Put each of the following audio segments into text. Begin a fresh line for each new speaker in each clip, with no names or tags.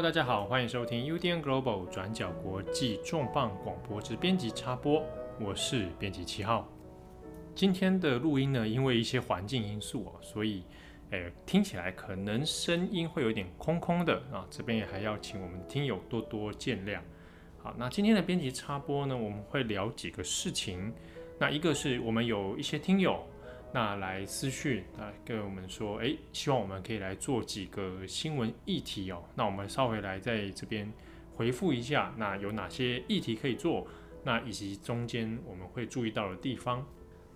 大家好，欢迎收听 UDN Global 转角国际重磅广播之编辑插播，我是编辑七号。今天的录音呢，因为一些环境因素哦，所以诶听起来可能声音会有点空空的啊，这边也还要请我们听友多多见谅。好，那今天的编辑插播呢，我们会聊几个事情。那一个是我们有一些听友。那来私讯啊，跟我们说，诶，希望我们可以来做几个新闻议题哦。那我们稍微来在这边回复一下，那有哪些议题可以做？那以及中间我们会注意到的地方。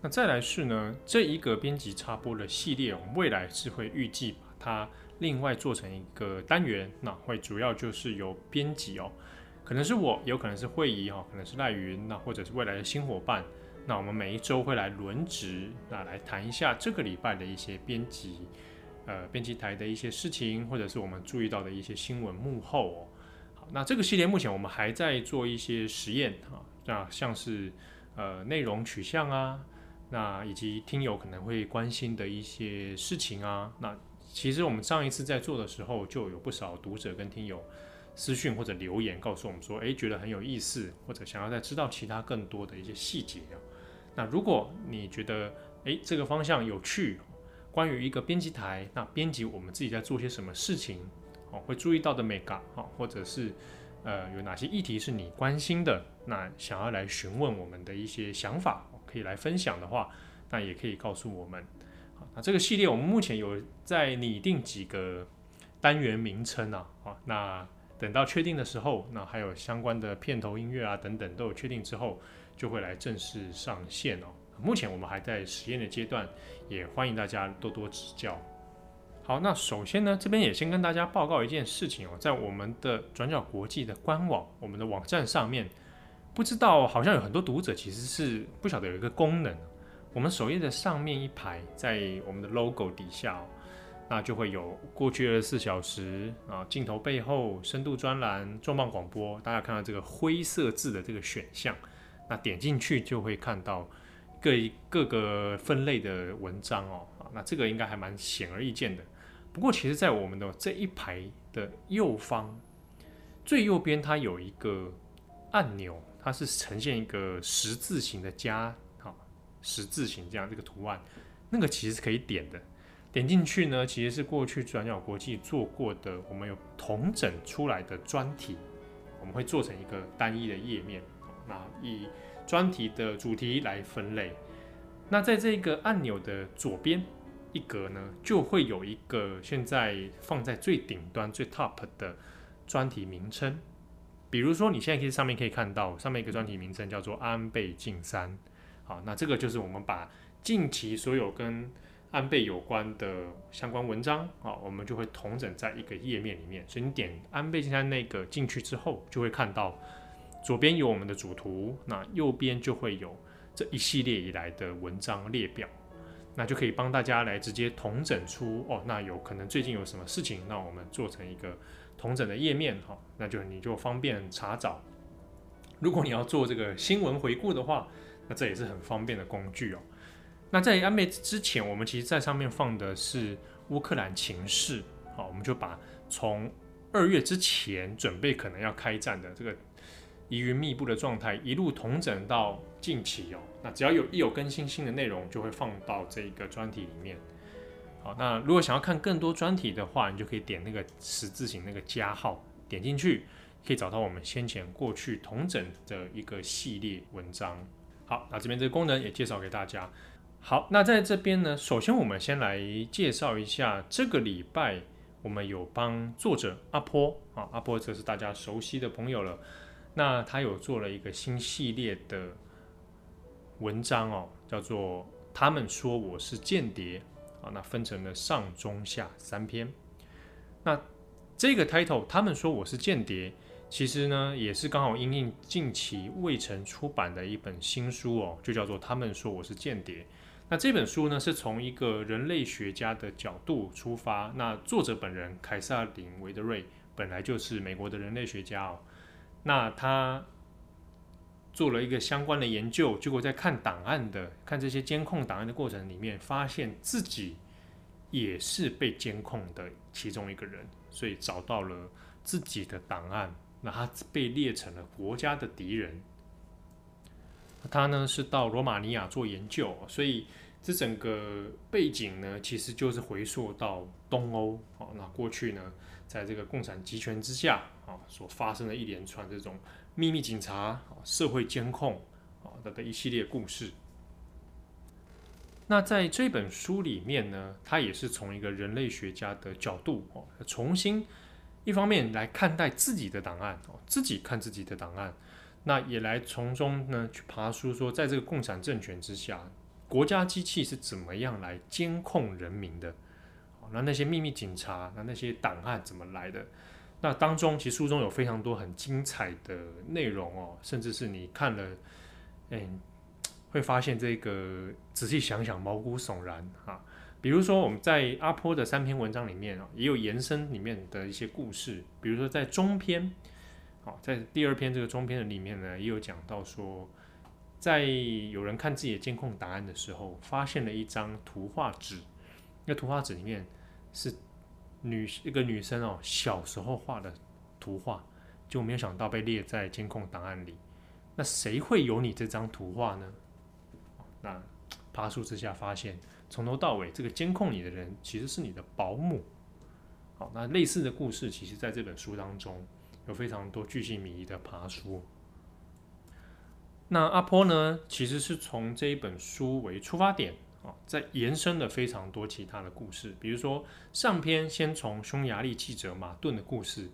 那再来是呢，这一个编辑插播的系列，我们未来是会预计把它另外做成一个单元，那会主要就是由编辑哦，可能是我，有可能是慧仪哦，可能是赖云，那或者是未来的新伙伴。那我们每一周会来轮值，那来谈一下这个礼拜的一些编辑，呃，编辑台的一些事情，或者是我们注意到的一些新闻幕后哦。好，那这个系列目前我们还在做一些实验啊，那像是呃内容取向啊，那以及听友可能会关心的一些事情啊。那其实我们上一次在做的时候，就有不少读者跟听友私讯或者留言告诉我们说，诶，觉得很有意思，或者想要再知道其他更多的一些细节啊。那如果你觉得诶这个方向有趣，关于一个编辑台，那编辑我们自己在做些什么事情，哦，会注意到的眉角，啊，或者是呃有哪些议题是你关心的，那想要来询问我们的一些想法，可以来分享的话，那也可以告诉我们。好，那这个系列我们目前有在拟定几个单元名称啊，啊，那等到确定的时候，那还有相关的片头音乐啊等等都有确定之后。就会来正式上线哦。目前我们还在实验的阶段，也欢迎大家多多指教。好，那首先呢，这边也先跟大家报告一件事情哦，在我们的转角国际的官网，我们的网站上面，不知道好像有很多读者其实是不晓得有一个功能，我们首页的上面一排，在我们的 logo 底下哦，那就会有过去二十四小时啊，镜头背后深度专栏、重磅广播，大家看到这个灰色字的这个选项。那点进去就会看到各各个分类的文章哦，那这个应该还蛮显而易见的。不过，其实，在我们的这一排的右方最右边，它有一个按钮，它是呈现一个十字形的加，好，十字形这样这个图案，那个其实是可以点的。点进去呢，其实是过去转角国际做过的，我们有统整出来的专题，我们会做成一个单一的页面。那以专题的主题来分类，那在这个按钮的左边一格呢，就会有一个现在放在最顶端最 top 的专题名称。比如说，你现在可以上面可以看到，上面一个专题名称叫做安倍晋三。好，那这个就是我们把近期所有跟安倍有关的相关文章，啊，我们就会统整在一个页面里面。所以你点安倍晋三那个进去之后，就会看到。左边有我们的主图，那右边就会有这一系列以来的文章列表，那就可以帮大家来直接统整出哦，那有可能最近有什么事情，那我们做成一个统整的页面哈，那就你就方便查找。如果你要做这个新闻回顾的话，那这也是很方便的工具哦。那在安倍之前，我们其实在上面放的是乌克兰情势，好，我们就把从二月之前准备可能要开战的这个。疑云密布的状态，一路同整到近期哦。那只要有一有更新新的内容，就会放到这个专题里面。好，那如果想要看更多专题的话，你就可以点那个十字形那个加号，点进去可以找到我们先前过去同整的一个系列文章。好，那这边这个功能也介绍给大家。好，那在这边呢，首先我们先来介绍一下这个礼拜我们有帮作者阿波啊，阿波这是大家熟悉的朋友了。那他有做了一个新系列的文章哦，叫做“他们说我是间谍”啊，那分成了上中下三篇。那这个 title“ 他们说我是间谍”，其实呢也是刚好因应近期未曾出版的一本新书哦，就叫做“他们说我是间谍”。那这本书呢是从一个人类学家的角度出发，那作者本人凯撒琳·维德瑞本来就是美国的人类学家哦。那他做了一个相关的研究，结果在看档案的、看这些监控档案的过程里面，发现自己也是被监控的其中一个人，所以找到了自己的档案，那他被列成了国家的敌人。他呢是到罗马尼亚做研究，所以这整个背景呢，其实就是回溯到东欧。那过去呢，在这个共产集权之下啊，所发生的一连串这种秘密警察、社会监控啊的的一系列故事。那在这本书里面呢，他也是从一个人类学家的角度哦，重新一方面来看待自己的档案哦，自己看自己的档案，那也来从中呢去爬梳说，在这个共产政权之下，国家机器是怎么样来监控人民的？那那些秘密警察，那那些档案怎么来的？那当中其实书中有非常多很精彩的内容哦，甚至是你看了，哎。会发现这个仔细想想毛骨悚然啊！比如说我们在阿坡的三篇文章里面啊，也有延伸里面的一些故事。比如说在中篇，好，在第二篇这个中篇的里面呢，也有讲到说，在有人看自己的监控档案的时候，发现了一张图画纸。那图画纸里面是女一个女生哦小时候画的图画，就没有想到被列在监控档案里。那谁会有你这张图画呢？那爬树之下发现，从头到尾这个监控你的人其实是你的保姆。好，那类似的故事，其实在这本书当中有非常多巨细靡遗的爬树。那阿坡呢，其实是从这一本书为出发点啊，在延伸了非常多其他的故事，比如说上篇先从匈牙利记者马顿的故事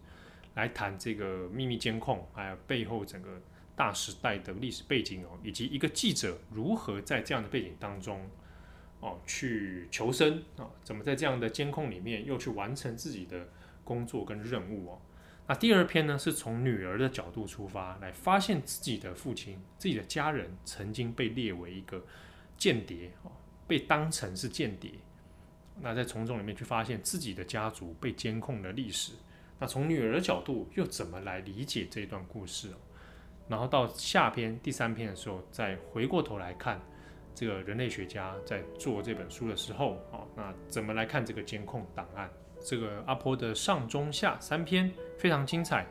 来谈这个秘密监控，还有背后整个。大时代的历史背景哦，以及一个记者如何在这样的背景当中哦去求生啊？怎么在这样的监控里面又去完成自己的工作跟任务哦？那第二篇呢，是从女儿的角度出发，来发现自己的父亲、自己的家人曾经被列为一个间谍哦，被当成是间谍。那在从中里面去发现自己的家族被监控的历史。那从女儿的角度又怎么来理解这段故事？然后到下篇第三篇的时候，再回过头来看这个人类学家在做这本书的时候，啊，那怎么来看这个监控档案？这个阿婆的上中下三篇非常精彩。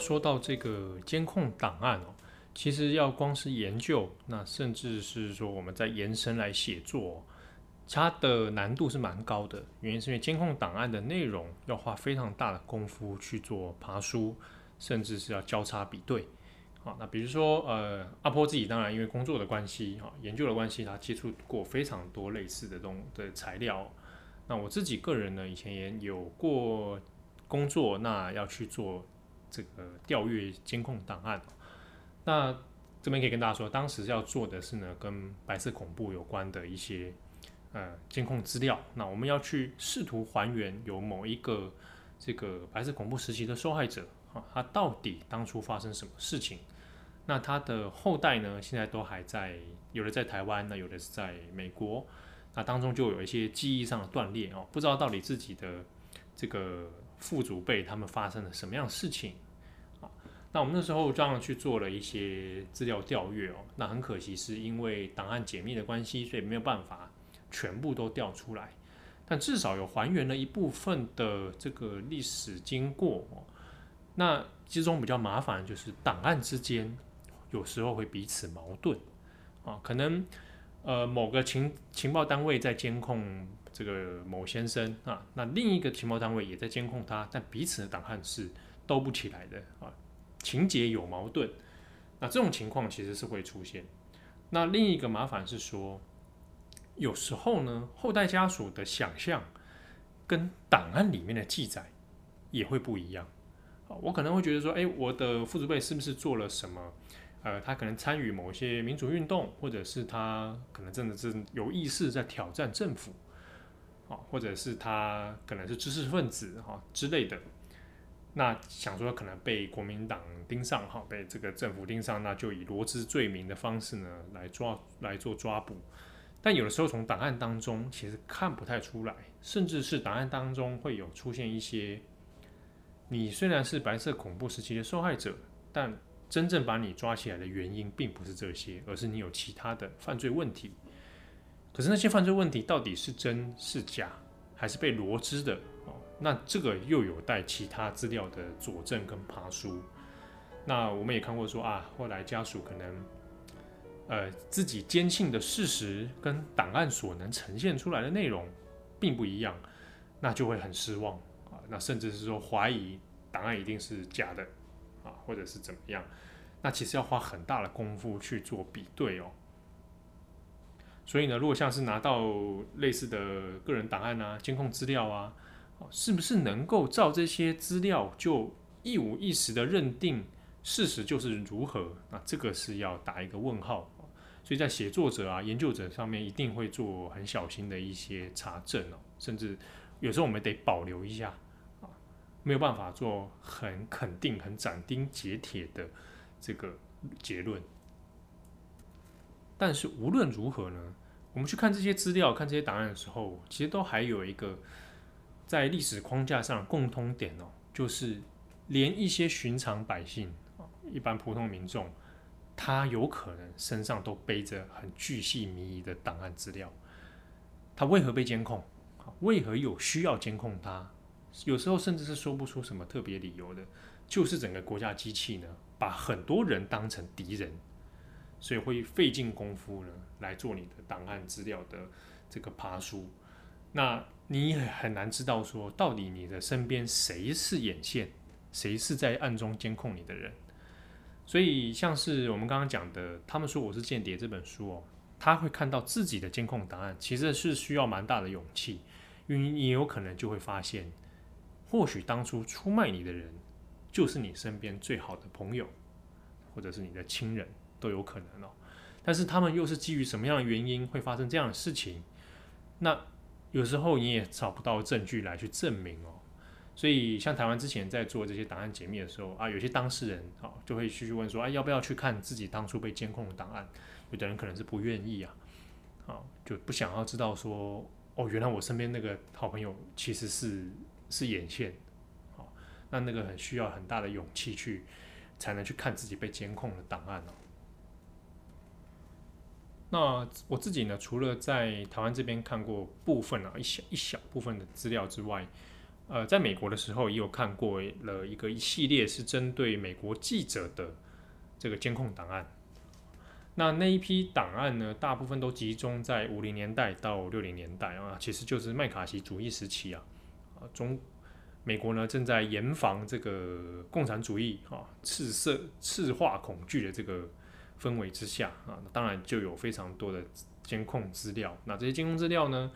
说到这个监控档案哦。其实要光是研究，那甚至是说我们在延伸来写作，它的难度是蛮高的。原因是因为监控档案的内容要花非常大的功夫去做爬书，甚至是要交叉比对。好，那比如说呃，阿波自己当然因为工作的关系，哈，研究的关系，他接触过非常多类似的东的材料。那我自己个人呢，以前也有过工作，那要去做这个调阅监控档案。那这边可以跟大家说，当时要做的是呢，跟白色恐怖有关的一些呃监控资料。那我们要去试图还原有某一个这个白色恐怖时期的受害者啊，他到底当初发生什么事情？那他的后代呢，现在都还在，有的在台湾，那有的是在美国。那当中就有一些记忆上的断裂哦，不知道到底自己的这个父祖辈他们发生了什么样的事情啊。那我们那时候这样去做了一些资料调阅哦，那很可惜是因为档案解密的关系，所以没有办法全部都调出来，但至少有还原了一部分的这个历史经过哦。那其中比较麻烦就是档案之间有时候会彼此矛盾啊，可能呃某个情情报单位在监控这个某先生啊，那另一个情报单位也在监控他，但彼此的档案是兜不起来的啊。情节有矛盾，那这种情况其实是会出现。那另一个麻烦是说，有时候呢，后代家属的想象跟档案里面的记载也会不一样。我可能会觉得说，诶，我的父祖辈是不是做了什么？呃，他可能参与某些民主运动，或者是他可能真的是有意识在挑战政府，啊，或者是他可能是知识分子哈之类的。那想说可能被国民党盯上哈，被这个政府盯上，那就以罗织罪名的方式呢来抓来做抓捕。但有的时候从档案当中其实看不太出来，甚至是档案当中会有出现一些你虽然是白色恐怖时期的受害者，但真正把你抓起来的原因并不是这些，而是你有其他的犯罪问题。可是那些犯罪问题到底是真是假，还是被罗织的？哦，那这个又有待其他资料的佐证跟爬梳。那我们也看过说啊，后来家属可能，呃，自己坚信的事实跟档案所能呈现出来的内容并不一样，那就会很失望啊。那甚至是说怀疑档案一定是假的啊，或者是怎么样？那其实要花很大的功夫去做比对哦。所以呢，如果像是拿到类似的个人档案啊、监控资料啊，是不是能够照这些资料就一五一十的认定事实就是如何？那这个是要打一个问号。所以在写作者啊、研究者上面一定会做很小心的一些查证哦，甚至有时候我们得保留一下啊，没有办法做很肯定、很斩钉截铁的这个结论。但是无论如何呢，我们去看这些资料、看这些档案的时候，其实都还有一个在历史框架上共通点哦，就是连一些寻常百姓、一般普通民众，他有可能身上都背着很巨细靡遗的档案资料。他为何被监控？为何有需要监控他？有时候甚至是说不出什么特别理由的，就是整个国家机器呢，把很多人当成敌人。所以会费尽功夫呢，来做你的档案资料的这个爬梳。那你很难知道说，到底你的身边谁是眼线，谁是在暗中监控你的人。所以像是我们刚刚讲的，他们说我是间谍这本书哦，他会看到自己的监控档案，其实是需要蛮大的勇气，因为你有可能就会发现，或许当初出卖你的人，就是你身边最好的朋友，或者是你的亲人。都有可能哦，但是他们又是基于什么样的原因会发生这样的事情？那有时候你也找不到证据来去证明哦。所以像台湾之前在做这些档案解密的时候啊，有些当事人啊就会去问说，哎，要不要去看自己当初被监控的档案？有的人可能是不愿意啊，啊，就不想要知道说，哦，原来我身边那个好朋友其实是是眼线，好，那那个很需要很大的勇气去才能去看自己被监控的档案哦。那我自己呢，除了在台湾这边看过部分啊，一小一小部分的资料之外，呃，在美国的时候也有看过了一个一系列是针对美国记者的这个监控档案。那那一批档案呢，大部分都集中在五零年代到六零年代啊，其实就是麦卡锡主义时期啊，啊，中美国呢正在严防这个共产主义啊，赤色赤化恐惧的这个。氛围之下啊，当然就有非常多的监控资料。那这些监控资料呢，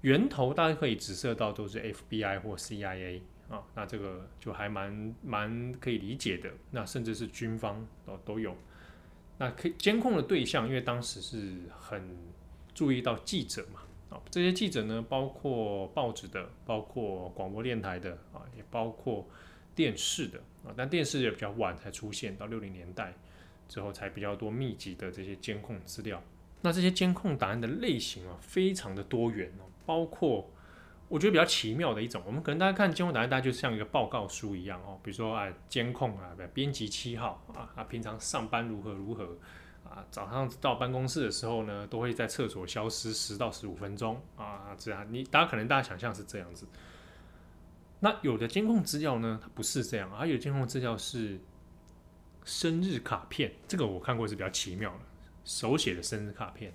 源头大家可以指涉到都是 FBI 或 CIA 啊，那这个就还蛮蛮可以理解的。那甚至是军方都都有。那可以监控的对象，因为当时是很注意到记者嘛啊，这些记者呢，包括报纸的，包括广播电台的啊，也包括电视的啊，但电视也比较晚才出现，到六零年代。之后才比较多密集的这些监控资料，那这些监控档案的类型啊，非常的多元哦，包括我觉得比较奇妙的一种，我们可能大家看监控档案，大家就像一个报告书一样哦，比如说啊，监控啊，编辑七号啊，他平常上班如何如何啊，早上到办公室的时候呢，都会在厕所消失十到十五分钟啊，这样你大家可能大家想象是这样子，那有的监控资料呢，它不是这样，而有监控资料是。生日卡片，这个我看过是比较奇妙的，手写的生日卡片，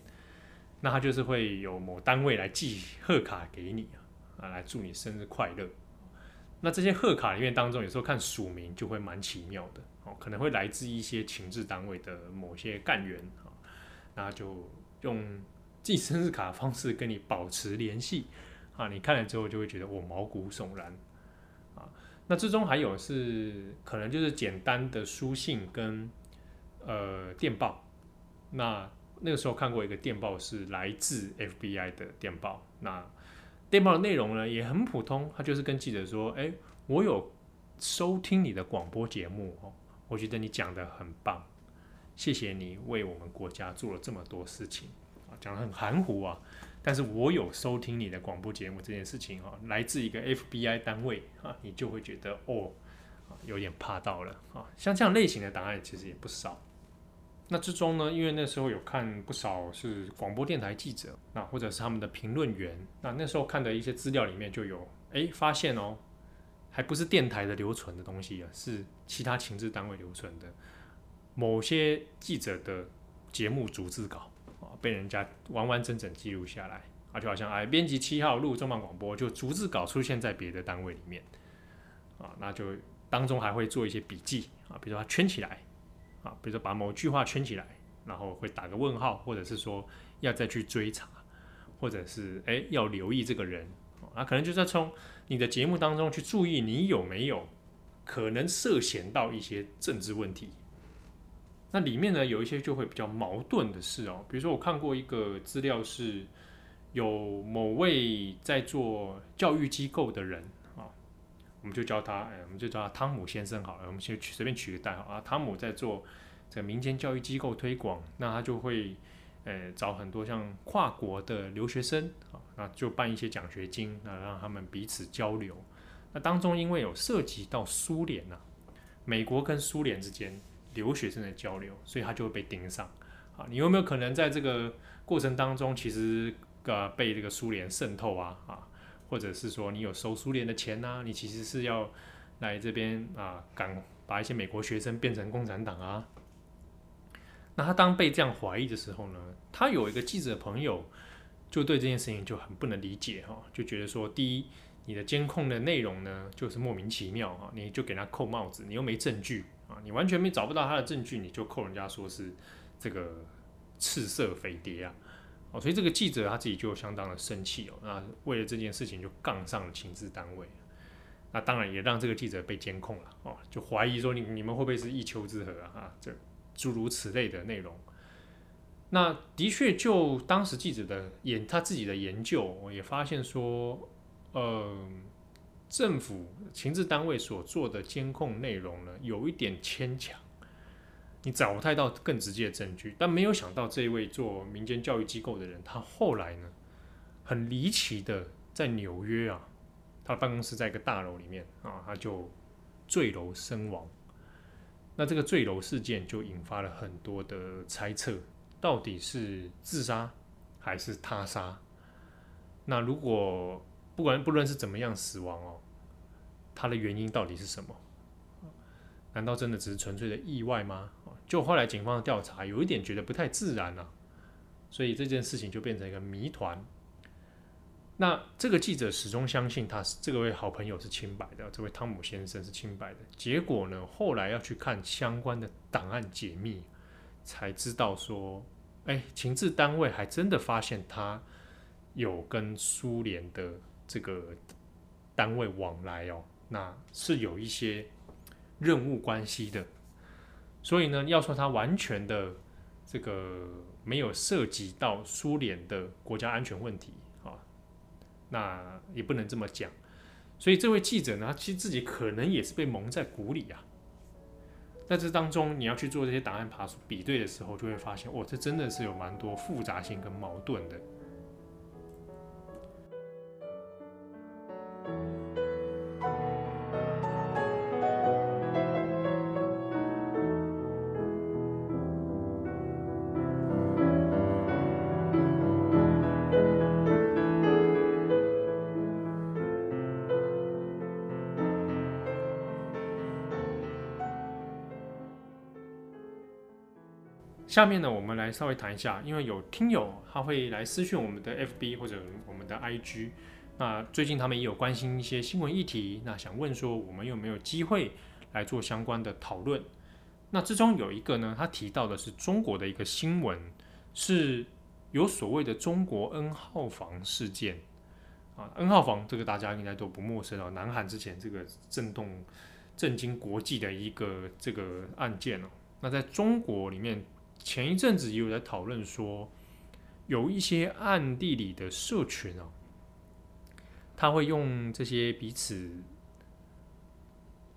那他就是会有某单位来寄贺卡给你啊，来祝你生日快乐。那这些贺卡里面当中，有时候看署名就会蛮奇妙的哦，可能会来自一些情治单位的某些干员啊，那就用寄生日卡的方式跟你保持联系啊，你看了之后就会觉得我毛骨悚然。那之中还有是可能就是简单的书信跟呃电报，那那个时候看过一个电报是来自 FBI 的电报，那电报的内容呢也很普通，他就是跟记者说，哎，我有收听你的广播节目哦，我觉得你讲得很棒，谢谢你为我们国家做了这么多事情啊，讲得很含糊啊。但是我有收听你的广播节目这件事情哈，来自一个 FBI 单位啊，你就会觉得哦，有点怕到了啊。像这样类型的档案其实也不少。那之中呢，因为那时候有看不少是广播电台记者，那或者是他们的评论员，那那时候看的一些资料里面就有，哎，发现哦，还不是电台的留存的东西啊，是其他情治单位留存的某些记者的节目逐字稿被人家完完整整记录下来，啊，就好像哎，编辑七号录重磅广播，就逐字稿出现在别的单位里面，啊，那就当中还会做一些笔记啊，比如说他圈起来。啊，比如说把某句话圈起来，然后会打个问号，或者是说要再去追查，或者是诶要留意这个人，啊，可能就是从你的节目当中去注意你有没有可能涉嫌到一些政治问题。那里面呢有一些就会比较矛盾的事哦，比如说我看过一个资料是，有某位在做教育机构的人啊。我们就叫他，哎，我们就叫他汤姆先生好了。我们先随便取个代号啊。汤姆在做这个民间教育机构推广，那他就会，呃，找很多像跨国的留学生啊，那就办一些奖学金，那让他们彼此交流。那当中因为有涉及到苏联呐，美国跟苏联之间留学生的交流，所以他就会被盯上。啊，你有没有可能在这个过程当中，其实呃被这个苏联渗透啊？啊？或者是说你有收苏联的钱呐、你其实是要来这边啊，赶把一些美国学生变成共产党啊？那他当被这样怀疑的时候呢，他有一个记者朋友就对这件事情就很不能理解哈，就觉得说，第一，你的监控的内容呢就是莫名其妙哈，你就给他扣帽子，你又没证据，你完全没找不到他的证据，你就扣人家说是这个赤色飞碟啊。哦，所以这个记者他自己就相当的生气哦，那为了这件事情就杠上了情治单位，那当然也让这个记者被监控了哦，就怀疑说你你们会不会是一丘之貉啊？啊，这诸如此类的内容。那的确就当时记者的研他自己的研究，我也发现说，呃，政府情治单位所做的监控内容呢，有一点牵强。你找不太到更直接的证据，但没有想到这一位做民间教育机构的人，他后来呢，很离奇的在纽约啊，他的办公室在一个大楼里面啊，他就坠楼身亡。那这个坠楼事件就引发了很多的猜测，到底是自杀还是他杀？那如果不管不论是怎么样死亡哦，他的原因到底是什么？难道真的只是纯粹的意外吗？就后来警方的调查，有一点觉得不太自然了，所以这件事情就变成一个谜团。那这个记者始终相信他是这位好朋友是清白的，这位汤姆先生是清白的。结果呢，后来要去看相关的档案解密，才知道说，哎，情治单位还真的发现他有跟苏联的这个单位往来哦，那是有一些任务关系的。所以呢，要说他完全的这个没有涉及到苏联的国家安全问题啊，那也不能这么讲。所以这位记者呢，其实自己可能也是被蒙在鼓里啊。在这当中，你要去做这些档案爬梳比对的时候，就会发现，哦，这真的是有蛮多复杂性跟矛盾的。下面呢，我们来稍微谈一下，因为有听友他会来私讯我们的 FB 或者我们的 IG，那最近他们也有关心一些新闻议题，那想问说我们有没有机会来做相关的讨论？那之中有一个呢，他提到的是中国的一个新闻，是有所谓的中国 N 号房事件啊，N 号房这个大家应该都不陌生哦，南韩之前这个震动震惊国际的一个这个案件哦，那在中国里面。前一阵子也有在讨论说，有一些暗地里的社群啊，他会用这些彼此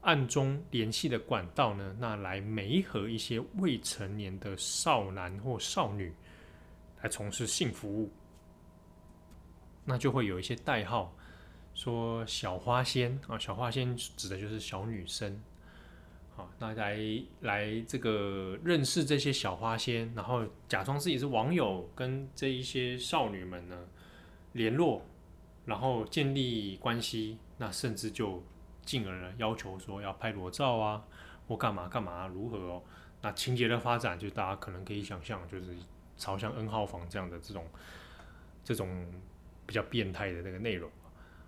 暗中联系的管道呢，那来媒合一些未成年的少男或少女，来从事性服务，那就会有一些代号，说小花仙啊，小花仙指的就是小女生。好，那来来这个认识这些小花仙，然后假装自己是网友，跟这一些少女们呢联络，然后建立关系，那甚至就进而要求说要拍裸照啊，或干嘛干嘛如何哦。那情节的发展，就大家可能可以想象，就是朝向 N 号房这样的这种这种比较变态的那个内容。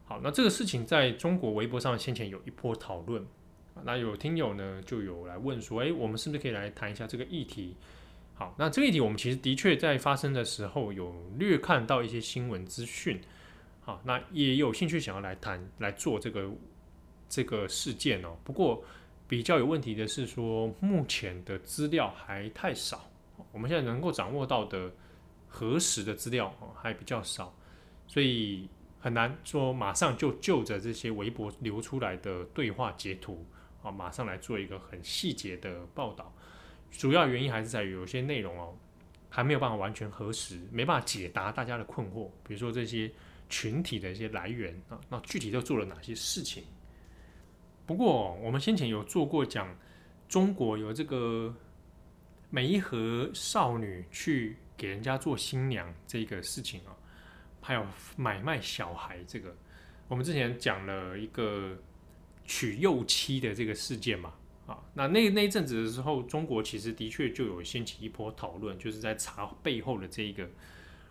好，那这个事情在中国微博上先前有一波讨论。那有听友呢，就有来问说，诶，我们是不是可以来谈一下这个议题？好，那这个议题我们其实的确在发生的时候有略看到一些新闻资讯，好，那也有兴趣想要来谈来做这个这个事件哦。不过比较有问题的是说，目前的资料还太少，我们现在能够掌握到的核实的资料还比较少，所以很难说马上就就着这些微博流出来的对话截图。啊，马上来做一个很细节的报道，主要原因还是在于有些内容哦，还没有办法完全核实，没办法解答大家的困惑。比如说这些群体的一些来源啊，那具体都做了哪些事情？不过我们先前有做过讲，中国有这个媒合少女去给人家做新娘这个事情啊，还有买卖小孩这个，我们之前讲了一个。娶幼妻的这个事件嘛，啊，那那那一阵子的时候，中国其实的确就有掀起一波讨论，就是在查背后的这一个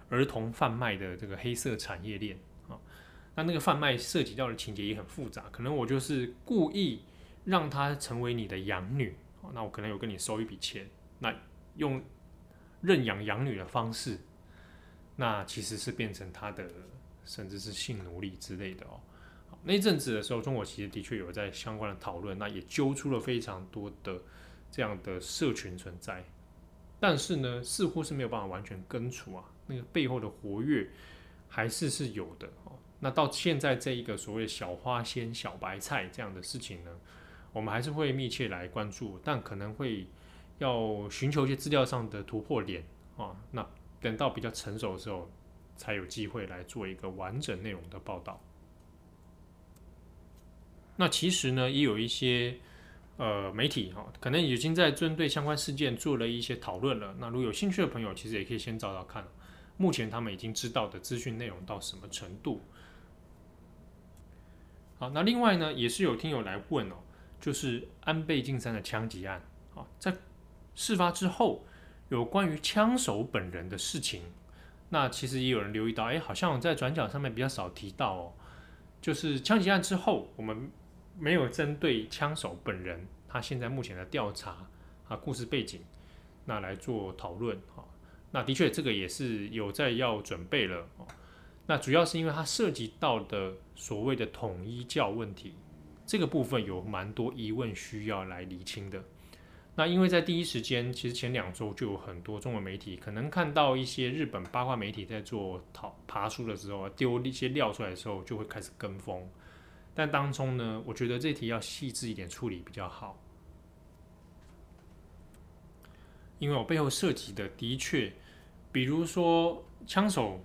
儿童贩卖的这个黑色产业链啊。那那个贩卖涉及到的情节也很复杂，可能我就是故意让他成为你的养女，那我可能有跟你收一笔钱，那用认养养女的方式，那其实是变成他的甚至是性奴隶之类的哦。那一阵子的时候，中国其实的确有在相关的讨论，那也揪出了非常多的这样的社群存在，但是呢，似乎是没有办法完全根除啊，那个背后的活跃还是是有的哦。那到现在这一个所谓小花仙、小白菜这样的事情呢，我们还是会密切来关注，但可能会要寻求一些资料上的突破点啊。那等到比较成熟的时候，才有机会来做一个完整内容的报道。那其实呢，也有一些呃媒体哈，可能已经在针对相关事件做了一些讨论了。那如果有兴趣的朋友，其实也可以先找找看，目前他们已经知道的资讯内容到什么程度。好，那另外呢，也是有听友来问哦，就是安倍晋三的枪击案啊，在事发之后，有关于枪手本人的事情，那其实也有人留意到，哎，好像在转角上面比较少提到哦，就是枪击案之后，我们。没有针对枪手本人，他现在目前的调查啊，故事背景，那来做讨论哈。那的确，这个也是有在要准备了哦。那主要是因为它涉及到的所谓的统一教问题，这个部分有蛮多疑问需要来厘清的。那因为在第一时间，其实前两周就有很多中文媒体可能看到一些日本八卦媒体在做讨爬书的时候，丢一些料出来的时候，就会开始跟风。但当中呢，我觉得这题要细致一点处理比较好，因为我背后涉及的的确，比如说枪手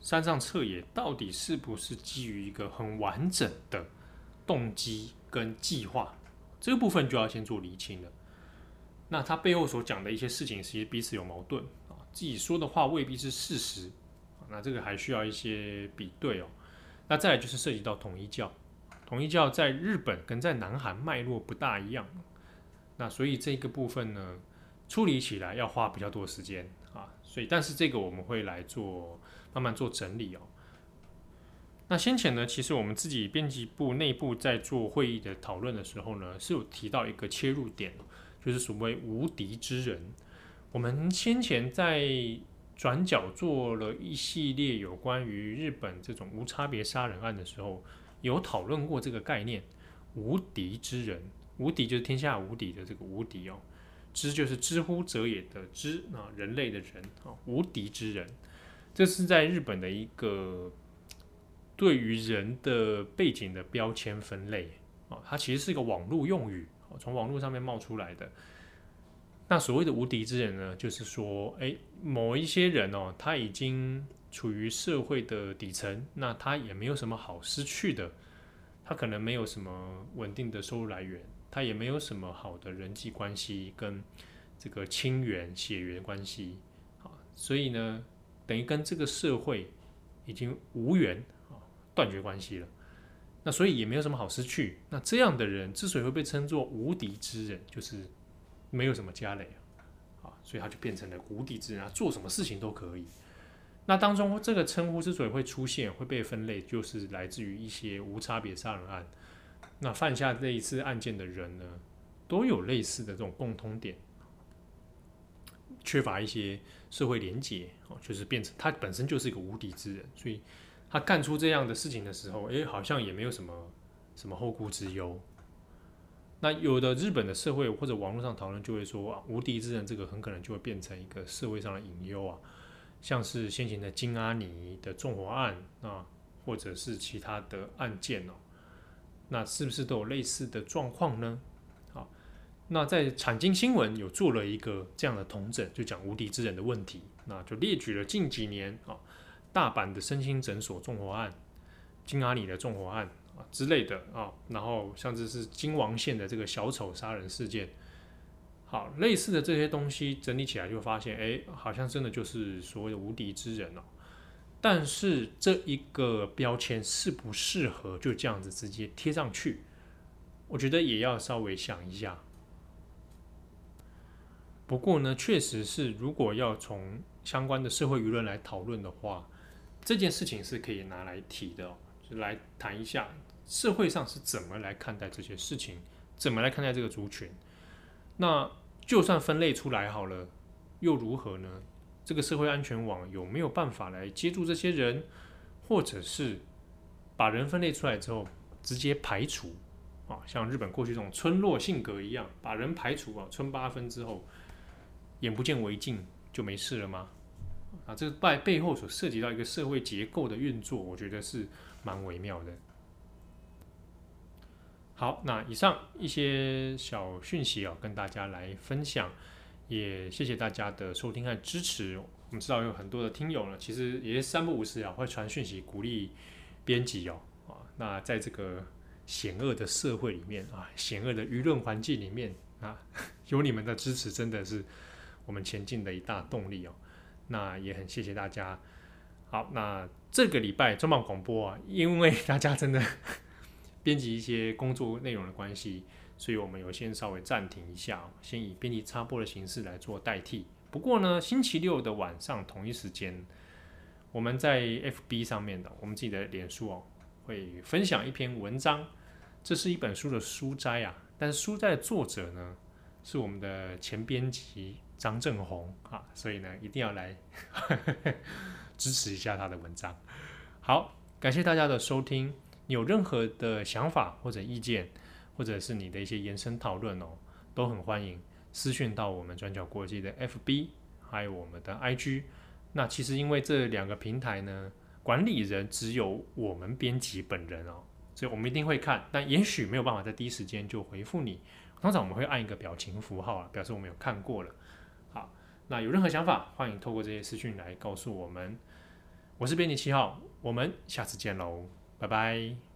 山上彻野到底是不是基于一个很完整的动机跟计划，这个部分就要先做厘清了。那他背后所讲的一些事情，其实彼此有矛盾啊，自己说的话未必是事实，那这个还需要一些比对哦。那再来就是涉及到统一教，统一教在日本跟在南韩脉络不大一样，那所以这个部分呢，处理起来要花比较多时间啊，所以但是这个我们会来做慢慢做整理哦。那先前呢，其实我们自己编辑部内部在做会议的讨论的时候呢，是有提到一个切入点，就是所谓无敌之人。我们先前在转角做了一系列有关于日本这种无差别杀人案的时候，有讨论过这个概念“无敌之人”。无敌就是天下无敌的这个无敌哦，之就是之乎者也的之啊，人类的人啊，无敌之人，这是在日本的一个对于人的背景的标签分类啊，它其实是一个网络用语，从网络上面冒出来的。那所谓的无敌之人呢，就是说，诶，某一些人哦，他已经处于社会的底层，那他也没有什么好失去的，他可能没有什么稳定的收入来源，他也没有什么好的人际关系跟这个亲缘血缘关系，啊，所以呢，等于跟这个社会已经无缘啊，断绝关系了。那所以也没有什么好失去。那这样的人之所以会被称作无敌之人，就是没有什么家累啊，所以他就变成了无敌之人，啊做什么事情都可以。那当中这个称呼之所以会出现，会被分类，就是来自于一些无差别杀人案。那犯下这一次案件的人呢，都有类似的这种共通点，缺乏一些社会连结哦，就是变成他本身就是一个无敌之人，所以。他干出这样的事情的时候，诶，好像也没有什么什么后顾之忧。那有的日本的社会或者网络上讨论就会说啊，无敌之人这个很可能就会变成一个社会上的隐忧啊，像是先前的金阿尼的纵火案啊，或者是其他的案件哦，那是不是都有类似的状况呢？好，那在产经新闻有做了一个这样的统整，就讲无敌之人的问题，那就列举了近几年啊。大阪的身心诊所纵火案、金阿尼的纵火案之类的啊，然后像这是金王线的这个小丑杀人事件，好，类似的这些东西整理起来就发现，哎，好像真的就是所谓的无敌之人哦。但是这一个标签适不适合就这样子直接贴上去？我觉得也要稍微想一下。不过呢，确实是如果要从相关的社会舆论来讨论的话。这件事情是可以拿来提的哦，来谈一下社会上是怎么来看待这些事情，怎么来看待这个族群。那就算分类出来好了，又如何呢？这个社会安全网有没有办法来接住这些人，或者是把人分类出来之后直接排除啊？像日本过去这种村落性格一样，把人排除啊，村八分之后，眼不见为净就没事了吗？啊，这个背背后所涉及到一个社会结构的运作，我觉得是蛮微妙的。好，那以上一些小讯息啊，跟大家来分享，也谢谢大家的收听和支持。我们知道有很多的听友呢，其实也是三不五时啊，会传讯息鼓励编辑哦。啊，那在这个险恶的社会里面啊，险恶的舆论环境里面啊，有你们的支持，真的是我们前进的一大动力哦。那也很谢谢大家。好，那这个礼拜重磅广播啊，因为大家真的 编辑一些工作内容的关系，所以我们有先稍微暂停一下，先以编辑插播的形式来做代替。不过呢，星期六的晚上同一时间，我们在 FB 上面的我们自己的脸书哦，会分享一篇文章。这是一本书的书摘啊，但是书摘的作者呢，是我们的前编辑。张正红啊，所以呢，一定要来支持一下他的文章。好，感谢大家的收听。有任何的想法或者意见，或者是你的一些延伸讨论哦，都很欢迎私讯到我们转角国际的 FB，还有我们的 IG。那其实因为这两个平台呢，管理人只有我们编辑本人哦，所以我们一定会看，但也许没有办法在第一时间就回复你。通常我们会按一个表情符号啊，表示我们有看过了。那有任何想法，欢迎透过这些私讯来告诉我们。我是编辑七号，我们下次见喽，拜拜。